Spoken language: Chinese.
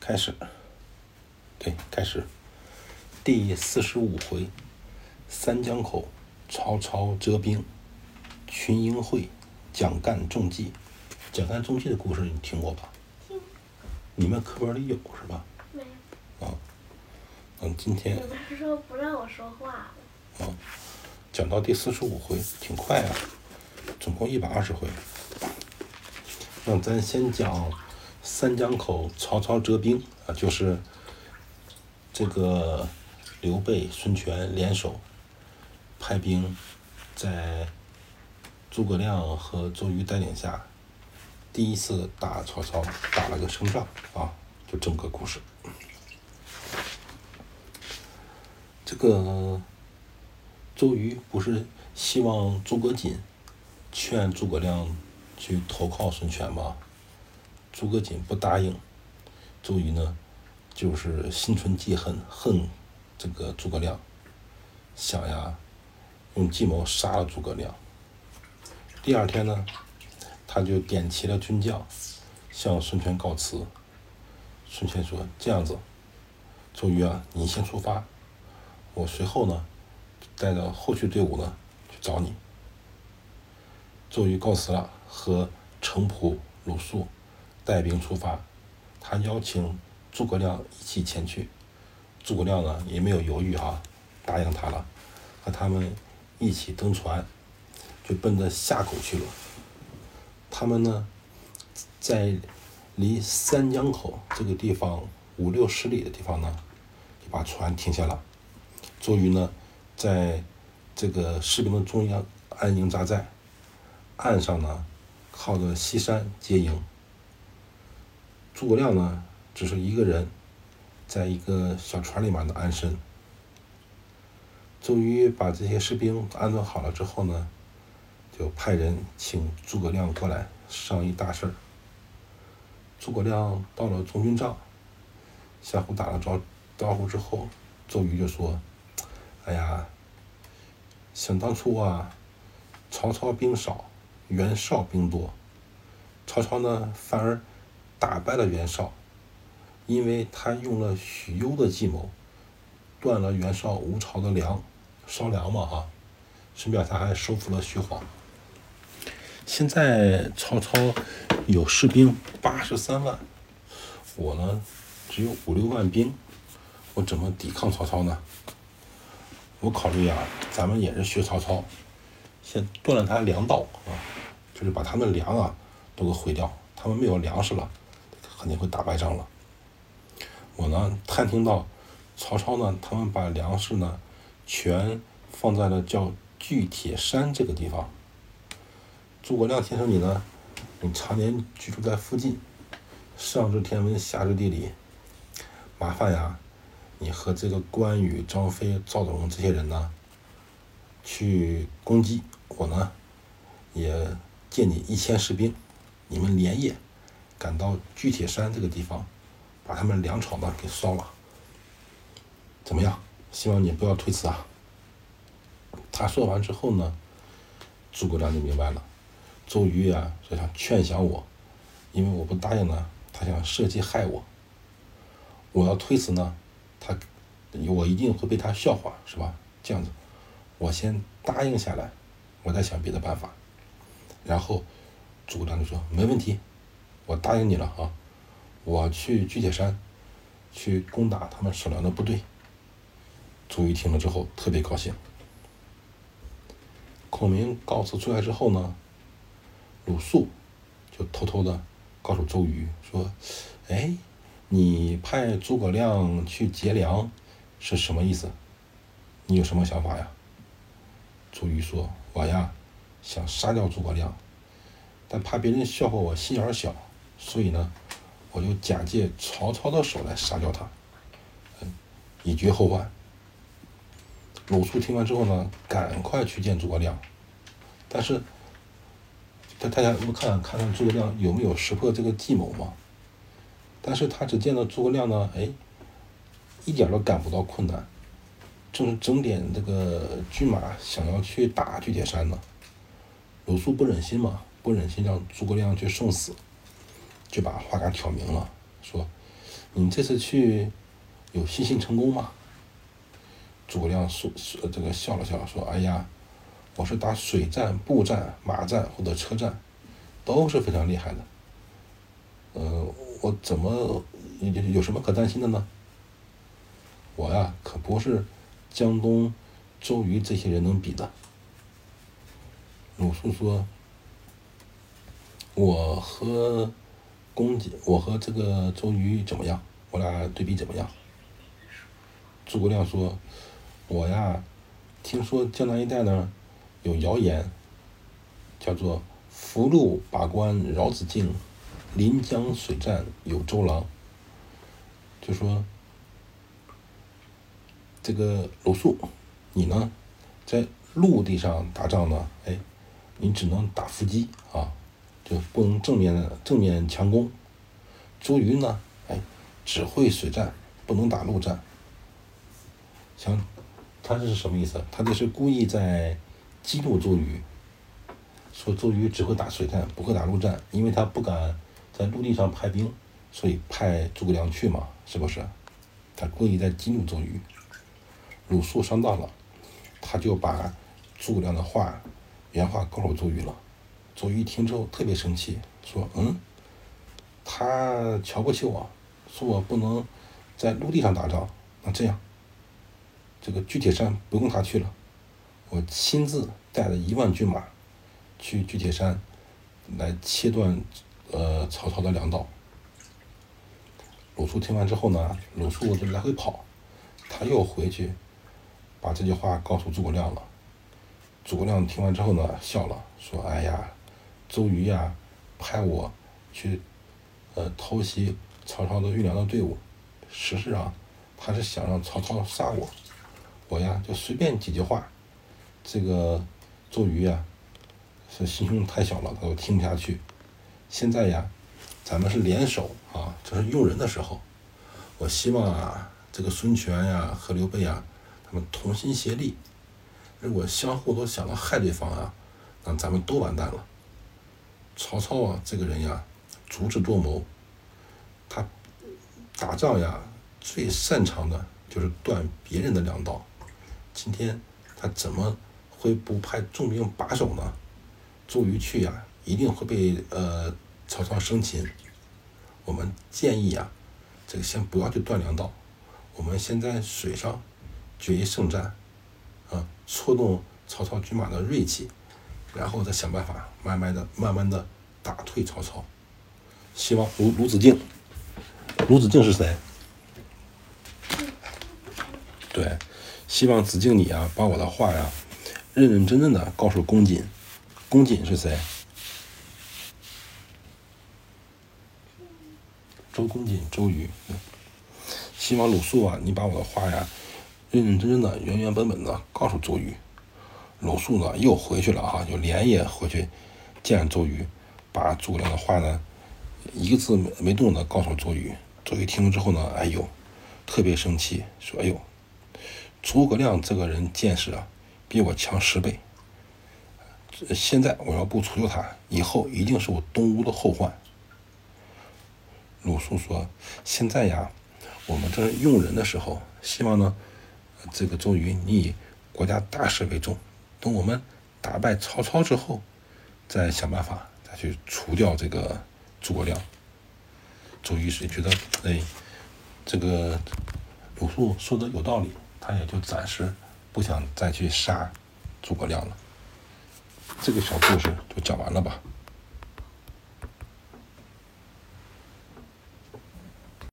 开始，对，开始，第四十五回，三江口，曹操折兵，群英会，蒋干中计。蒋干中计的故事你听过吧？听。你们课本里有是吧？没有。啊。嗯，今天。有的时候不让我说话。啊，讲到第四十五回，挺快啊，总共一百二十回。那咱先讲三江口曹操折兵啊，就是这个刘备、孙权联手派兵在诸葛亮和周瑜带领下第一次打曹操，打了个胜仗啊，就这么个故事。这个周瑜不是希望诸葛瑾劝诸葛亮。去投靠孙权吗，诸葛瑾不答应，周瑜呢，就是心存记恨，恨这个诸葛亮，想呀，用计谋杀了诸葛亮。第二天呢，他就点齐了军将，向孙权告辞。孙权说：“这样子，周瑜啊，你先出发，我随后呢，带着后续队伍呢去找你。”周瑜告辞了。和程普、鲁肃带兵出发，他邀请诸葛亮一起前去。诸葛亮呢也没有犹豫哈，答应他了，和他们一起登船，就奔着夏口去了。他们呢，在离三江口这个地方五六十里的地方呢，就把船停下了。周瑜呢，在这个士兵的中央安营扎寨，岸上呢。靠着西山接营，诸葛亮呢，只是一个人，在一个小船里面的安身。周瑜把这些士兵安顿好了之后呢，就派人请诸葛亮过来商议大事儿。诸葛亮到了中军帐，相互打了招招呼之后，周瑜就说：“哎呀，想当初啊，曹操兵少。”袁绍兵多，曹操呢反而打败了袁绍，因为他用了许攸的计谋，断了袁绍吴朝的粮，烧粮嘛哈，顺便他还收复了徐晃。现在曹操有士兵八十三万，我呢只有五六万兵，我怎么抵抗曹操呢？我考虑啊，咱们也是学曹操，先断了他粮道啊。就是把他们粮啊都给毁掉，他们没有粮食了，肯定会打败仗了。我呢探听到，曹操呢他们把粮食呢全放在了叫巨铁山这个地方。诸葛亮先生你呢，你常年居住在附近，上知天文下知地理，麻烦呀，你和这个关羽、张飞、赵子龙这些人呢去攻击我呢，也。借你一千士兵，你们连夜赶到巨铁山这个地方，把他们粮草呢给烧了。怎么样？希望你不要推辞啊！他说完之后呢，诸葛亮就明白了，周瑜啊就想劝降我，因为我不答应呢，他想设计害我。我要推辞呢，他我一定会被他笑话，是吧？这样子，我先答应下来，我再想别的办法。然后，诸葛亮就说：“没问题，我答应你了啊！我去巨铁山，去攻打他们守粮的部队。”周瑜听了之后特别高兴。孔明告辞出来之后呢，鲁肃就偷偷的告诉周瑜说：“哎，你派诸葛亮去劫粮是什么意思？你有什么想法呀？”周瑜说：“我呀。”想杀掉诸葛亮，但怕别人笑话我心眼小，所以呢，我就假借曹操的手来杀掉他，嗯，以绝后患。鲁肃听完之后呢，赶快去见诸葛亮，但是，他大家不看看看诸葛亮有没有识破这个计谋嘛？但是他只见到诸葛亮呢，哎，一点都感不到困难，正整点这个军马想要去打巨铁山呢。鲁肃不忍心嘛，不忍心让诸葛亮去送死，就把话给挑明了，说：“你这次去有信心成功吗？”诸葛亮说：“说这个笑了笑，说：‘哎呀，我是打水战、步战、马战或者车战，都是非常厉害的。呃，我怎么有有什么可担心的呢？我呀，可不是江东周瑜这些人能比的。’鲁肃说：‘我和公瑾，我和这个周瑜怎么样？我俩对比怎么样？’诸葛亮说。”我呀，听说江南一带呢，有谣言，叫做“福禄把关饶子敬，临江水战有周郎”。就说这个鲁肃，你呢，在陆地上打仗呢，哎，你只能打伏击啊，就不能正面正面强攻。周瑜呢，哎，只会水战，不能打陆战。像。他这是什么意思？他这是故意在激怒周瑜，说周瑜只会打水战，不会打陆战，因为他不敢在陆地上派兵，所以派诸葛亮去嘛，是不是？他故意在激怒周瑜。鲁肃上当了，他就把诸葛亮的话原话告诉周瑜了。周瑜一听之后特别生气，说：“嗯，他瞧不起我，说我不能在陆地上打仗，那这样。”这个巨铁山不用他去了，我亲自带着一万军马去巨铁山，来切断呃曹操的粮道。鲁肃听完之后呢，鲁肃就来回跑，他又回去把这句话告诉诸葛亮了。诸葛亮听完之后呢，笑了，说：“哎呀，周瑜呀，派我去呃偷袭曹操的运粮的队伍，实质上他是想让曹操杀我。”我呀，就随便几句话，这个周瑜呀，是心胸太小了，他都听不下去。现在呀，咱们是联手啊，这是用人的时候。我希望啊，这个孙权呀和刘备呀，他们同心协力。如果相互都想到害对方啊，那咱们都完蛋了。曹操啊，这个人呀，足智多谋，他打仗呀，最擅长的就是断别人的粮道。今天他怎么会不派重兵把守呢？周瑜去呀，一定会被呃曹操生擒。我们建议呀，这个先不要去断粮道，我们先在水上决一胜战，啊，挫动曹操军马的锐气，然后再想办法慢慢的、慢慢的打退曹操。希望鲁鲁子敬，鲁子敬是谁？对。希望子敬你啊，把我的话呀，认认真真的告诉公瑾。公瑾是谁？周公瑾，周瑜。希望鲁肃啊，你把我的话呀，认认真真的、原原本本的告诉周瑜。鲁肃呢，又回去了哈，就连夜回去见周瑜，把诸葛亮的话呢，一个字没没动的告诉周瑜。周瑜听了之后呢，哎呦，特别生气，说：“哎呦。”诸葛亮这个人见识啊，比我强十倍。现在我要不除掉他，以后一定是我东吴的后患。鲁肃说：“现在呀，我们正用人的时候，希望呢，这个周瑜你以国家大事为重。等我们打败曹操之后，再想办法再去除掉这个诸葛亮。”周瑜是觉得，哎，这个鲁肃说的有道理。他也就暂时不想再去杀诸葛亮了。这个小故事就讲完了吧。